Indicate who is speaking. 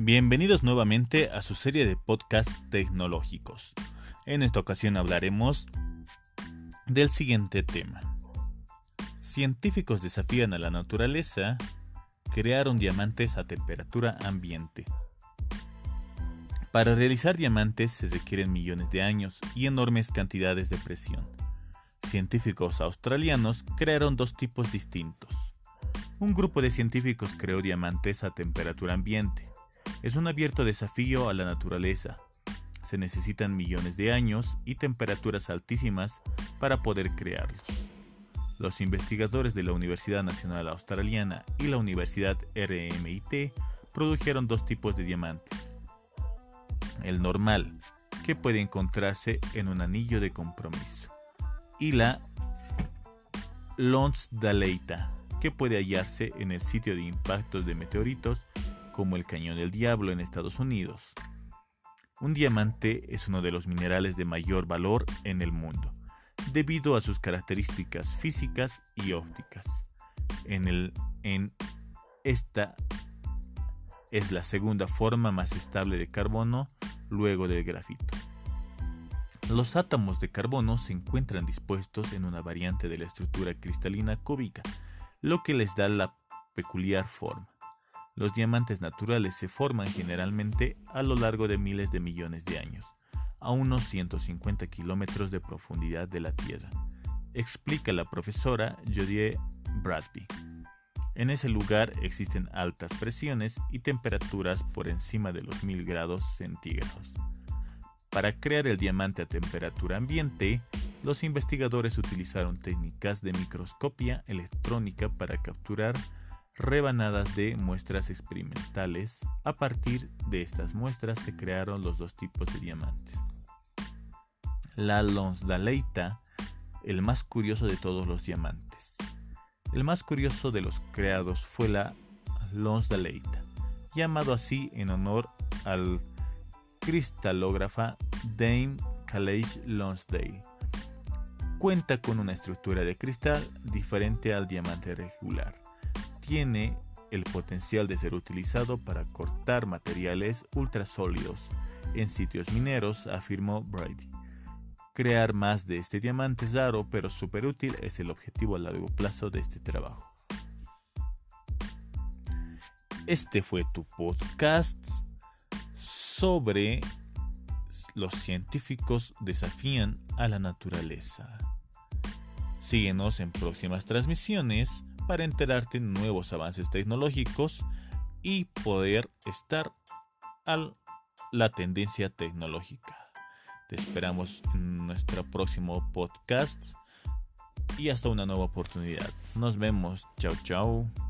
Speaker 1: Bienvenidos nuevamente a su serie de podcasts tecnológicos. En esta ocasión hablaremos del siguiente tema. Científicos desafían a la naturaleza, crearon diamantes a temperatura ambiente. Para realizar diamantes se requieren millones de años y enormes cantidades de presión. Científicos australianos crearon dos tipos distintos. Un grupo de científicos creó diamantes a temperatura ambiente. Es un abierto desafío a la naturaleza. Se necesitan millones de años y temperaturas altísimas para poder crearlos. Los investigadores de la Universidad Nacional Australiana y la Universidad RMIT produjeron dos tipos de diamantes el normal, que puede encontrarse en un anillo de compromiso, y la Lonsdaleita, que puede hallarse en el sitio de impactos de meteoritos como el Cañón del Diablo en Estados Unidos. Un diamante es uno de los minerales de mayor valor en el mundo, debido a sus características físicas y ópticas. En, el, en esta es la segunda forma más estable de carbono luego del grafito. Los átomos de carbono se encuentran dispuestos en una variante de la estructura cristalina cúbica, lo que les da la peculiar forma. Los diamantes naturales se forman generalmente a lo largo de miles de millones de años, a unos 150 kilómetros de profundidad de la Tierra, explica la profesora Jodie Bradby. En ese lugar existen altas presiones y temperaturas por encima de los 1000 grados centígrados. Para crear el diamante a temperatura ambiente, los investigadores utilizaron técnicas de microscopía electrónica para capturar rebanadas de muestras experimentales. A partir de estas muestras se crearon los dos tipos de diamantes. La Lonsdaleita, el más curioso de todos los diamantes. El más curioso de los creados fue la Lonsdaleita, llamado así en honor al cristalógrafa Dame Calais Lonsdale. Cuenta con una estructura de cristal diferente al diamante regular. Tiene el potencial de ser utilizado para cortar materiales ultrasólidos en sitios mineros, afirmó Brady. Crear más de este diamante raro, pero súper útil es el objetivo a largo plazo de este trabajo. Este fue tu podcast sobre los científicos desafían a la naturaleza. Síguenos en próximas transmisiones para enterarte de nuevos avances tecnológicos y poder estar a la tendencia tecnológica. Te esperamos en nuestro próximo podcast y hasta una nueva oportunidad. Nos vemos. Chao, chao.